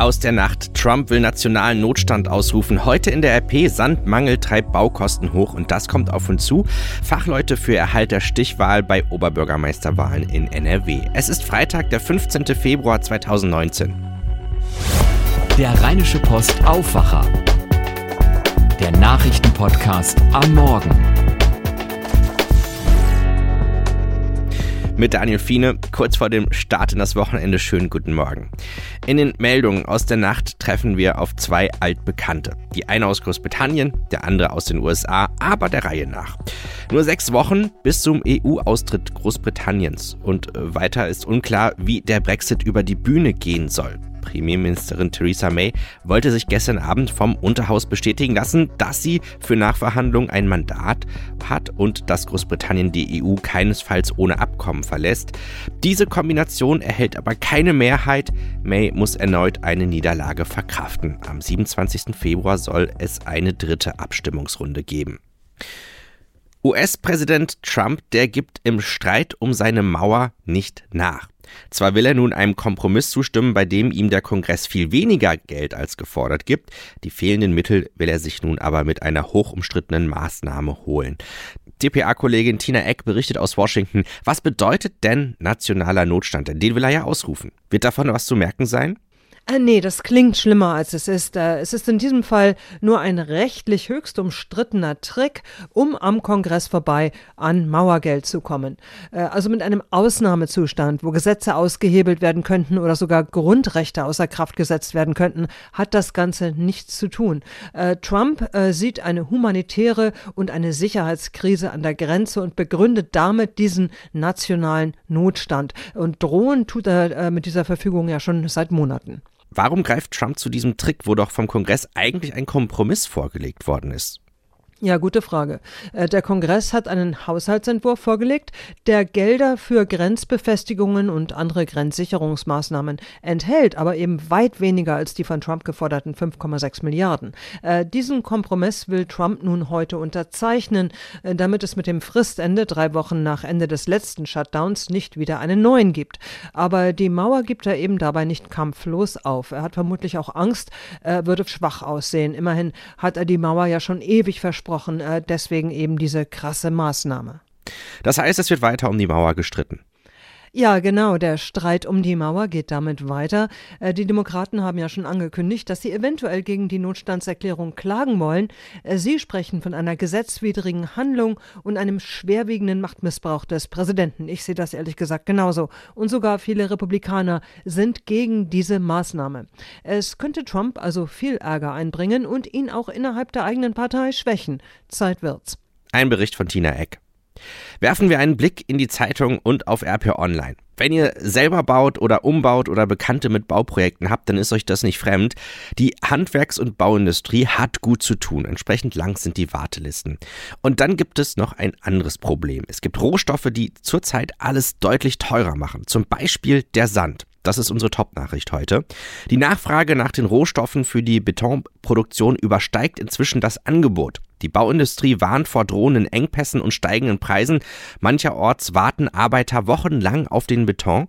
Aus der Nacht. Trump will nationalen Notstand ausrufen. Heute in der RP Sandmangel treibt Baukosten hoch und das kommt auf uns zu. Fachleute für Erhalt der Stichwahl bei Oberbürgermeisterwahlen in NRW. Es ist Freitag, der 15. Februar 2019. Der Rheinische Post Aufwacher. Der Nachrichtenpodcast am Morgen. Mit Daniel Fiene. Kurz vor dem Start in das Wochenende schönen guten Morgen. In den Meldungen aus der Nacht treffen wir auf zwei Altbekannte. Die eine aus Großbritannien, der andere aus den USA, aber der Reihe nach. Nur sechs Wochen bis zum EU-Austritt Großbritanniens und weiter ist unklar, wie der Brexit über die Bühne gehen soll. Premierministerin Theresa May wollte sich gestern Abend vom Unterhaus bestätigen lassen, dass sie für Nachverhandlungen ein Mandat hat und dass Großbritannien die EU keinesfalls ohne Abkommen verlässt. Diese Kombination erhält aber keine Mehrheit. May muss erneut eine Niederlage verkraften. Am 27. Februar soll es eine dritte Abstimmungsrunde geben. US-Präsident Trump, der gibt im Streit um seine Mauer nicht nach. Zwar will er nun einem Kompromiss zustimmen, bei dem ihm der Kongress viel weniger Geld als gefordert gibt, die fehlenden Mittel will er sich nun aber mit einer hochumstrittenen Maßnahme holen. DPA-Kollegin Tina Eck berichtet aus Washington, was bedeutet denn nationaler Notstand? Denn den will er ja ausrufen. Wird davon was zu merken sein? Äh, nee, das klingt schlimmer als es ist. Äh, es ist in diesem Fall nur ein rechtlich höchst umstrittener Trick, um am Kongress vorbei an Mauergeld zu kommen. Äh, also mit einem Ausnahmezustand, wo Gesetze ausgehebelt werden könnten oder sogar Grundrechte außer Kraft gesetzt werden könnten, hat das Ganze nichts zu tun. Trump sieht eine humanitäre und eine Sicherheitskrise an der Grenze und begründet damit diesen nationalen Notstand. Und drohen tut er mit dieser Verfügung ja schon seit Monaten. Warum greift Trump zu diesem Trick, wo doch vom Kongress eigentlich ein Kompromiss vorgelegt worden ist? Ja, gute Frage. Äh, der Kongress hat einen Haushaltsentwurf vorgelegt, der Gelder für Grenzbefestigungen und andere Grenzsicherungsmaßnahmen enthält, aber eben weit weniger als die von Trump geforderten 5,6 Milliarden. Äh, diesen Kompromiss will Trump nun heute unterzeichnen, äh, damit es mit dem Fristende drei Wochen nach Ende des letzten Shutdowns nicht wieder einen neuen gibt. Aber die Mauer gibt er eben dabei nicht kampflos auf. Er hat vermutlich auch Angst, er würde schwach aussehen. Immerhin hat er die Mauer ja schon ewig versprochen angesprochen, äh, deswegen eben diese krasse Maßnahme. Das heißt, es wird weiter um die Mauer gestritten. Ja, genau. Der Streit um die Mauer geht damit weiter. Äh, die Demokraten haben ja schon angekündigt, dass sie eventuell gegen die Notstandserklärung klagen wollen. Äh, sie sprechen von einer gesetzwidrigen Handlung und einem schwerwiegenden Machtmissbrauch des Präsidenten. Ich sehe das ehrlich gesagt genauso. Und sogar viele Republikaner sind gegen diese Maßnahme. Es könnte Trump also viel Ärger einbringen und ihn auch innerhalb der eigenen Partei schwächen. Zeit wird's. Ein Bericht von Tina Eck. Werfen wir einen Blick in die Zeitung und auf RP Online. Wenn ihr selber baut oder umbaut oder Bekannte mit Bauprojekten habt, dann ist euch das nicht fremd. Die Handwerks- und Bauindustrie hat gut zu tun. Entsprechend lang sind die Wartelisten. Und dann gibt es noch ein anderes Problem. Es gibt Rohstoffe, die zurzeit alles deutlich teurer machen. Zum Beispiel der Sand. Das ist unsere Top-Nachricht heute. Die Nachfrage nach den Rohstoffen für die Betonproduktion übersteigt inzwischen das Angebot. Die Bauindustrie warnt vor drohenden Engpässen und steigenden Preisen. Mancherorts warten Arbeiter wochenlang auf den Beton.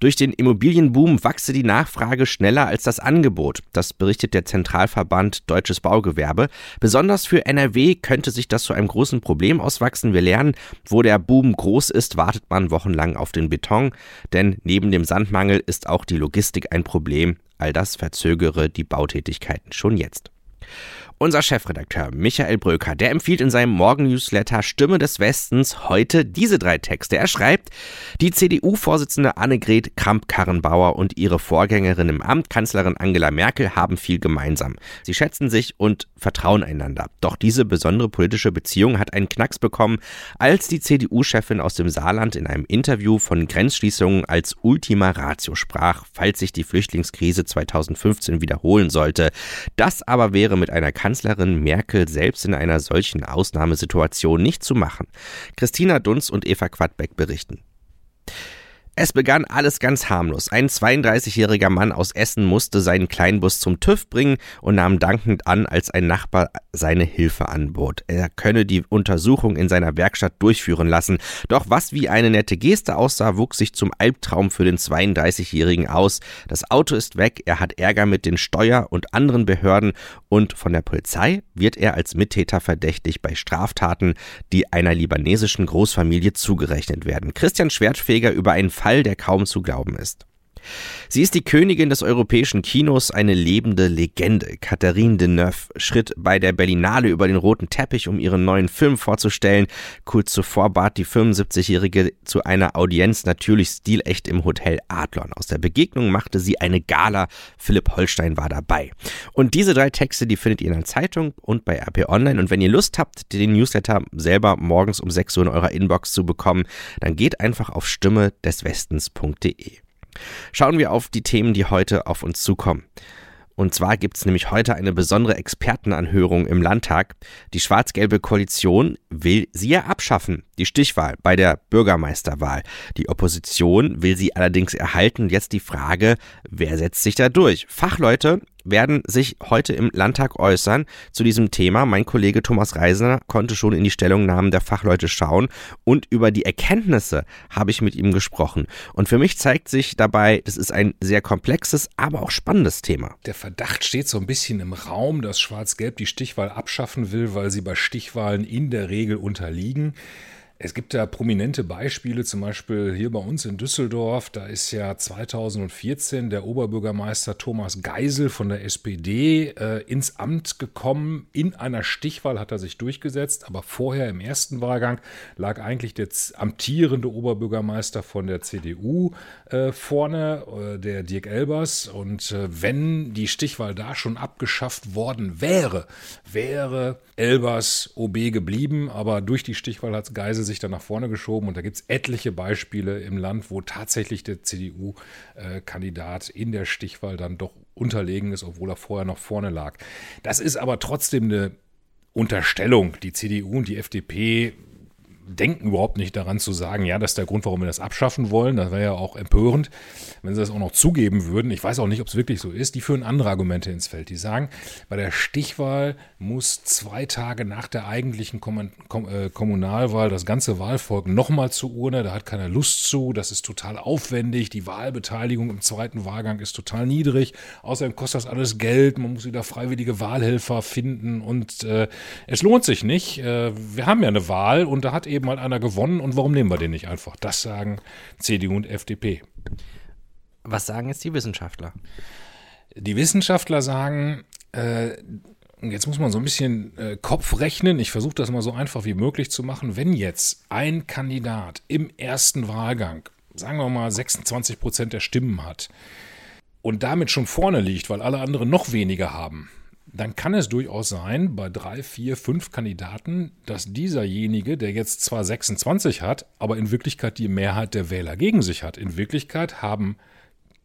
Durch den Immobilienboom wachse die Nachfrage schneller als das Angebot. Das berichtet der Zentralverband Deutsches Baugewerbe. Besonders für NRW könnte sich das zu einem großen Problem auswachsen. Wir lernen, wo der Boom groß ist, wartet man wochenlang auf den Beton. Denn neben dem Sandmangel ist auch die Logistik ein Problem. All das verzögere die Bautätigkeiten schon jetzt. Unser Chefredakteur Michael Bröker, der empfiehlt in seinem Morgen-Newsletter Stimme des Westens heute diese drei Texte. Er schreibt, die CDU-Vorsitzende Annegret Kramp-Karrenbauer und ihre Vorgängerin im Amt, Kanzlerin Angela Merkel, haben viel gemeinsam. Sie schätzen sich und vertrauen einander. Doch diese besondere politische Beziehung hat einen Knacks bekommen, als die CDU-Chefin aus dem Saarland in einem Interview von Grenzschließungen als Ultima Ratio sprach, falls sich die Flüchtlingskrise 2015 wiederholen sollte. Das aber wäre mit einer Kanzlerin Kanzlerin Merkel selbst in einer solchen Ausnahmesituation nicht zu machen. Christina Dunz und Eva Quadbeck berichten. Es begann alles ganz harmlos. Ein 32-jähriger Mann aus Essen musste seinen Kleinbus zum TÜV bringen und nahm dankend an, als ein Nachbar seine Hilfe anbot. Er könne die Untersuchung in seiner Werkstatt durchführen lassen. Doch was wie eine nette Geste aussah, wuchs sich zum Albtraum für den 32-jährigen aus. Das Auto ist weg, er hat Ärger mit den Steuer- und anderen Behörden und von der Polizei wird er als Mittäter verdächtig bei Straftaten, die einer libanesischen Großfamilie zugerechnet werden. Christian Schwertfeger über einen Fall, der kaum zu glauben ist. Sie ist die Königin des europäischen Kinos, eine lebende Legende. Catherine Deneuve schritt bei der Berlinale über den roten Teppich, um ihren neuen Film vorzustellen. Kurz zuvor bat die 75-Jährige zu einer Audienz natürlich stilecht im Hotel Adlon. Aus der Begegnung machte sie eine Gala. Philipp Holstein war dabei. Und diese drei Texte, die findet ihr in der Zeitung und bei RP Online. Und wenn ihr Lust habt, den Newsletter selber morgens um 6 Uhr in eurer Inbox zu bekommen, dann geht einfach auf stimme des Westens.de. Schauen wir auf die Themen, die heute auf uns zukommen. Und zwar gibt es nämlich heute eine besondere Expertenanhörung im Landtag. Die schwarz-gelbe Koalition will sie ja abschaffen, die Stichwahl bei der Bürgermeisterwahl. Die Opposition will sie allerdings erhalten. Jetzt die Frage, wer setzt sich da durch? Fachleute werden sich heute im Landtag äußern zu diesem Thema. Mein Kollege Thomas Reisner konnte schon in die Stellungnahmen der Fachleute schauen und über die Erkenntnisse habe ich mit ihm gesprochen. Und für mich zeigt sich dabei, das ist ein sehr komplexes, aber auch spannendes Thema. Der Verdacht steht so ein bisschen im Raum, dass Schwarz-Gelb die Stichwahl abschaffen will, weil sie bei Stichwahlen in der Regel unterliegen. Es gibt da prominente Beispiele, zum Beispiel hier bei uns in Düsseldorf. Da ist ja 2014 der Oberbürgermeister Thomas Geisel von der SPD äh, ins Amt gekommen. In einer Stichwahl hat er sich durchgesetzt, aber vorher im ersten Wahlgang lag eigentlich der amtierende Oberbürgermeister von der CDU äh, vorne, äh, der Dirk Elbers. Und äh, wenn die Stichwahl da schon abgeschafft worden wäre, wäre Elbers OB geblieben, aber durch die Stichwahl hat Geisel sich dann nach vorne geschoben und da gibt es etliche Beispiele im Land, wo tatsächlich der CDU-Kandidat in der Stichwahl dann doch unterlegen ist, obwohl er vorher noch vorne lag. Das ist aber trotzdem eine Unterstellung. Die CDU und die FDP denken überhaupt nicht daran zu sagen, ja, das ist der Grund, warum wir das abschaffen wollen. Das wäre ja auch empörend, wenn sie das auch noch zugeben würden. Ich weiß auch nicht, ob es wirklich so ist. Die führen andere Argumente ins Feld. Die sagen, bei der Stichwahl muss zwei Tage nach der eigentlichen äh, Kommunalwahl das ganze Wahlvolk nochmal zur Urne. Da hat keiner Lust zu. Das ist total aufwendig. Die Wahlbeteiligung im zweiten Wahlgang ist total niedrig. Außerdem kostet das alles Geld. Man muss wieder freiwillige Wahlhelfer finden und äh, es lohnt sich nicht. Äh, wir haben ja eine Wahl und da hat eben halt einer gewonnen und warum nehmen wir den nicht einfach? Das sagen CDU und FDP. Was sagen jetzt die Wissenschaftler? Die Wissenschaftler sagen, äh, jetzt muss man so ein bisschen äh, Kopf rechnen. Ich versuche das mal so einfach wie möglich zu machen. Wenn jetzt ein Kandidat im ersten Wahlgang, sagen wir mal 26 Prozent der Stimmen hat und damit schon vorne liegt, weil alle anderen noch weniger haben, dann kann es durchaus sein, bei drei, vier, fünf Kandidaten, dass dieserjenige, der jetzt zwar 26 hat, aber in Wirklichkeit die Mehrheit der Wähler gegen sich hat. In Wirklichkeit haben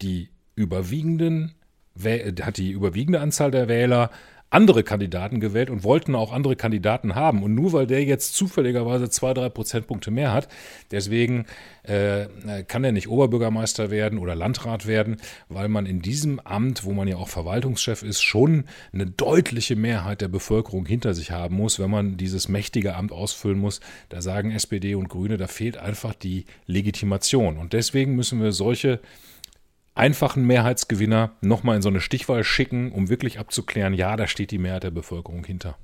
die überwiegenden, hat die überwiegende Anzahl der Wähler andere Kandidaten gewählt und wollten auch andere Kandidaten haben. Und nur weil der jetzt zufälligerweise zwei, drei Prozentpunkte mehr hat, deswegen äh, kann er nicht Oberbürgermeister werden oder Landrat werden, weil man in diesem Amt, wo man ja auch Verwaltungschef ist, schon eine deutliche Mehrheit der Bevölkerung hinter sich haben muss, wenn man dieses mächtige Amt ausfüllen muss. Da sagen SPD und Grüne, da fehlt einfach die Legitimation. Und deswegen müssen wir solche einfachen Mehrheitsgewinner nochmal in so eine Stichwahl schicken, um wirklich abzuklären, ja, da steht die Mehrheit der Bevölkerung hinter.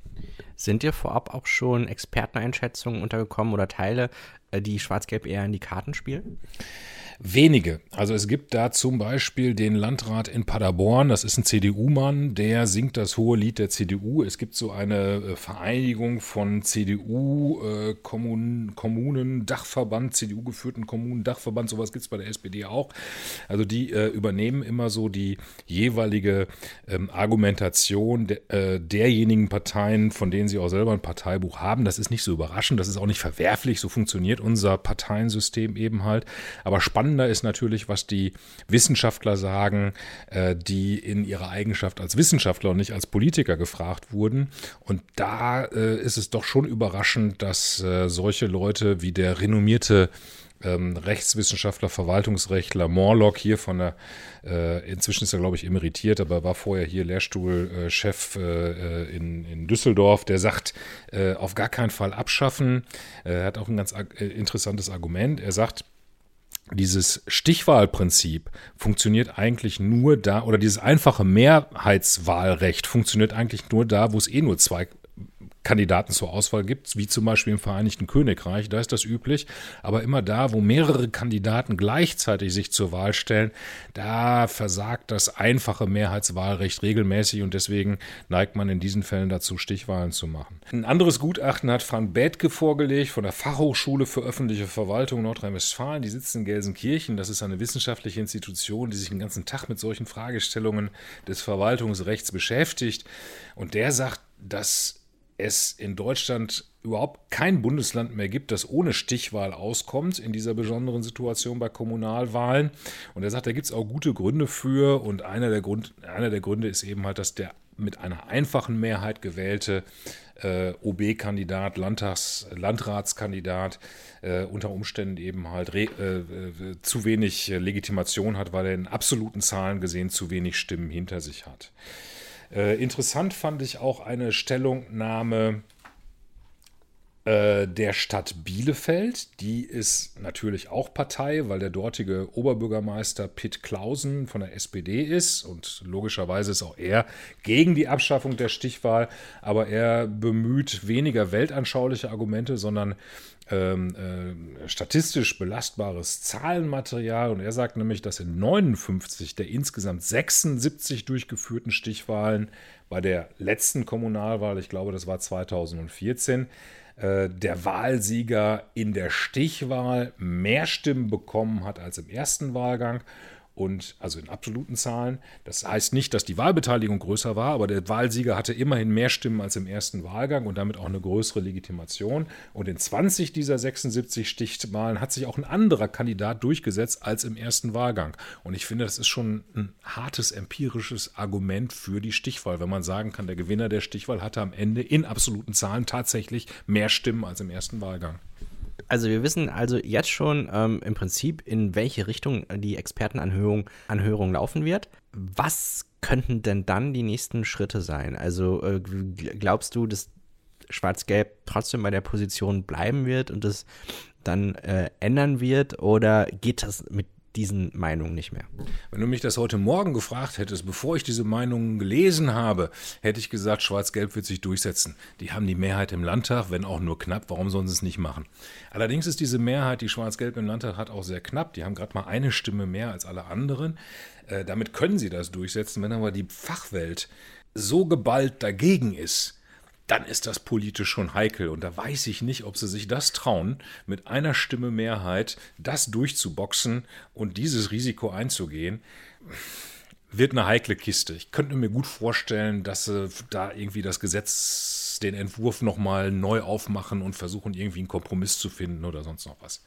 Sind dir vorab auch schon Experteneinschätzungen untergekommen oder Teile, äh, die Schwarz-Gelb eher in die Karten spielen? Wenige. Also es gibt da zum Beispiel den Landrat in Paderborn, das ist ein CDU-Mann, der singt das hohe Lied der CDU. Es gibt so eine äh, Vereinigung von CDU-Kommunen, äh, Kommunen, Dachverband, CDU-geführten Kommunen, Dachverband, sowas gibt es bei der SPD auch. Also die äh, übernehmen immer so die jeweilige ähm, Argumentation de, äh, derjenigen Parteien, von denen sie auch selber ein Parteibuch haben. Das ist nicht so überraschend, das ist auch nicht verwerflich, so funktioniert unser Parteiensystem eben halt. Aber spannend spannender ist natürlich, was die Wissenschaftler sagen, äh, die in ihrer Eigenschaft als Wissenschaftler und nicht als Politiker gefragt wurden. Und da äh, ist es doch schon überraschend, dass äh, solche Leute wie der renommierte ähm, Rechtswissenschaftler, Verwaltungsrechtler, Morlock hier von der, äh, inzwischen ist er, glaube ich, emeritiert, aber war vorher hier Lehrstuhlchef äh, äh, in, in Düsseldorf, der sagt, auf gar keinen Fall abschaffen. Er hat auch ein ganz interessantes Argument. Er sagt, dieses Stichwahlprinzip funktioniert eigentlich nur da, oder dieses einfache Mehrheitswahlrecht funktioniert eigentlich nur da, wo es eh nur zwei Kandidaten zur Auswahl gibt, wie zum Beispiel im Vereinigten Königreich, da ist das üblich. Aber immer da, wo mehrere Kandidaten gleichzeitig sich zur Wahl stellen, da versagt das einfache Mehrheitswahlrecht regelmäßig und deswegen neigt man in diesen Fällen dazu, Stichwahlen zu machen. Ein anderes Gutachten hat Frank Bethke vorgelegt von der Fachhochschule für öffentliche Verwaltung Nordrhein-Westfalen. Die sitzt in Gelsenkirchen. Das ist eine wissenschaftliche Institution, die sich den ganzen Tag mit solchen Fragestellungen des Verwaltungsrechts beschäftigt. Und der sagt, dass es in Deutschland überhaupt kein Bundesland mehr gibt, das ohne Stichwahl auskommt in dieser besonderen Situation bei Kommunalwahlen. Und er sagt, da gibt es auch gute Gründe für. Und einer der, Grund, einer der Gründe ist eben halt, dass der mit einer einfachen Mehrheit gewählte äh, OB-Kandidat, Landratskandidat äh, unter Umständen eben halt re, äh, äh zu wenig Legitimation hat, weil er in absoluten Zahlen gesehen zu wenig Stimmen hinter sich hat. Äh, interessant fand ich auch eine Stellungnahme äh, der Stadt Bielefeld. Die ist natürlich auch Partei, weil der dortige Oberbürgermeister Pitt Clausen von der SPD ist und logischerweise ist auch er gegen die Abschaffung der Stichwahl, aber er bemüht weniger weltanschauliche Argumente, sondern ähm, äh, statistisch belastbares Zahlenmaterial. Und er sagt nämlich, dass in 59 der insgesamt 76 durchgeführten Stichwahlen bei der letzten Kommunalwahl, ich glaube, das war 2014, äh, der Wahlsieger in der Stichwahl mehr Stimmen bekommen hat als im ersten Wahlgang und also in absoluten Zahlen. Das heißt nicht, dass die Wahlbeteiligung größer war, aber der Wahlsieger hatte immerhin mehr Stimmen als im ersten Wahlgang und damit auch eine größere Legitimation. Und in 20 dieser 76 Stichwahlen hat sich auch ein anderer Kandidat durchgesetzt als im ersten Wahlgang. Und ich finde, das ist schon ein hartes empirisches Argument für die Stichwahl, wenn man sagen kann, der Gewinner der Stichwahl hatte am Ende in absoluten Zahlen tatsächlich mehr Stimmen als im ersten Wahlgang. Also wir wissen also jetzt schon ähm, im Prinzip, in welche Richtung die Expertenanhörung Anhörung laufen wird. Was könnten denn dann die nächsten Schritte sein? Also äh, glaubst du, dass Schwarz-Gelb trotzdem bei der Position bleiben wird und das dann äh, ändern wird? Oder geht das mit diesen Meinungen nicht mehr. Wenn du mich das heute Morgen gefragt hättest, bevor ich diese Meinungen gelesen habe, hätte ich gesagt, Schwarz-Gelb wird sich durchsetzen. Die haben die Mehrheit im Landtag, wenn auch nur knapp. Warum sollen sie es nicht machen? Allerdings ist diese Mehrheit, die Schwarz-Gelb im Landtag hat, auch sehr knapp. Die haben gerade mal eine Stimme mehr als alle anderen. Äh, damit können sie das durchsetzen. Wenn aber die Fachwelt so geballt dagegen ist, dann ist das politisch schon heikel. Und da weiß ich nicht, ob sie sich das trauen, mit einer Stimme Mehrheit das durchzuboxen und dieses Risiko einzugehen. Wird eine heikle Kiste. Ich könnte mir gut vorstellen, dass sie da irgendwie das Gesetz, den Entwurf nochmal neu aufmachen und versuchen, irgendwie einen Kompromiss zu finden oder sonst noch was.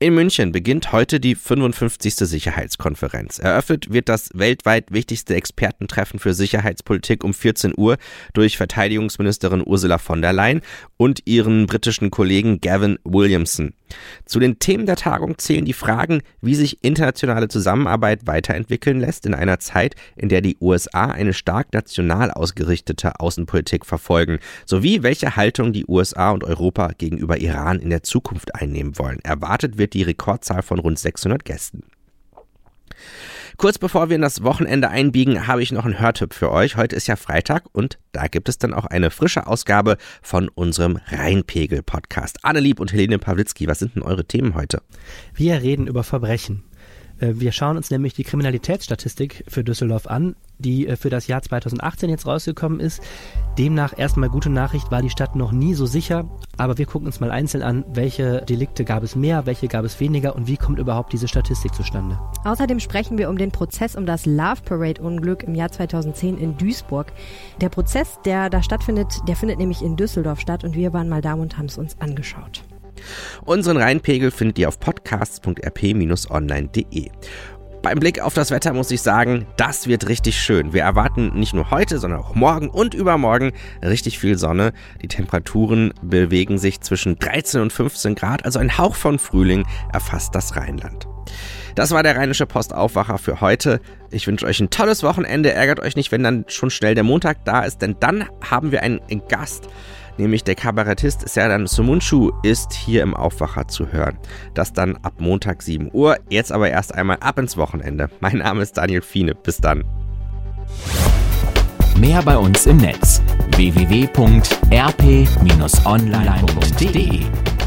In München beginnt heute die 55. Sicherheitskonferenz. Eröffnet wird das weltweit wichtigste Expertentreffen für Sicherheitspolitik um 14 Uhr durch Verteidigungsministerin Ursula von der Leyen und ihren britischen Kollegen Gavin Williamson. Zu den Themen der Tagung zählen die Fragen, wie sich internationale Zusammenarbeit weiterentwickeln lässt in einer Zeit, in der die USA eine stark national ausgerichtete Außenpolitik verfolgen, sowie welche Haltung die USA und Europa gegenüber Iran in der Zukunft einnehmen wollen. Erwartet wird die Rekordzahl von rund 600 Gästen. Kurz bevor wir in das Wochenende einbiegen, habe ich noch einen Hörtipp für euch. Heute ist ja Freitag und da gibt es dann auch eine frische Ausgabe von unserem Rheinpegel-Podcast. Annelieb und Helene Pawlitzki, was sind denn eure Themen heute? Wir reden über Verbrechen. Äh, wir schauen uns nämlich die Kriminalitätsstatistik für Düsseldorf an, die äh, für das Jahr 2018 jetzt rausgekommen ist. Demnach erstmal gute Nachricht, war die Stadt noch nie so sicher, aber wir gucken uns mal einzeln an, welche Delikte gab es mehr, welche gab es weniger und wie kommt überhaupt diese Statistik zustande. Außerdem sprechen wir um den Prozess um das Love Parade Unglück im Jahr 2010 in Duisburg. Der Prozess, der da stattfindet, der findet nämlich in Düsseldorf statt und wir waren mal da und haben es uns angeschaut. Unseren Rheinpegel findet ihr auf podcasts.rp-online.de. Beim Blick auf das Wetter muss ich sagen, das wird richtig schön. Wir erwarten nicht nur heute, sondern auch morgen und übermorgen richtig viel Sonne. Die Temperaturen bewegen sich zwischen 13 und 15 Grad, also ein Hauch von Frühling erfasst das Rheinland. Das war der Rheinische Postaufwacher für heute. Ich wünsche euch ein tolles Wochenende. Ärgert euch nicht, wenn dann schon schnell der Montag da ist, denn dann haben wir einen Gast nämlich der Kabarettist Serdan Sumunchu ist hier im Aufwacher zu hören. Das dann ab Montag 7 Uhr. Jetzt aber erst einmal ab ins Wochenende. Mein Name ist Daniel Fiene. Bis dann. Mehr bei uns im Netz www.rp-online.de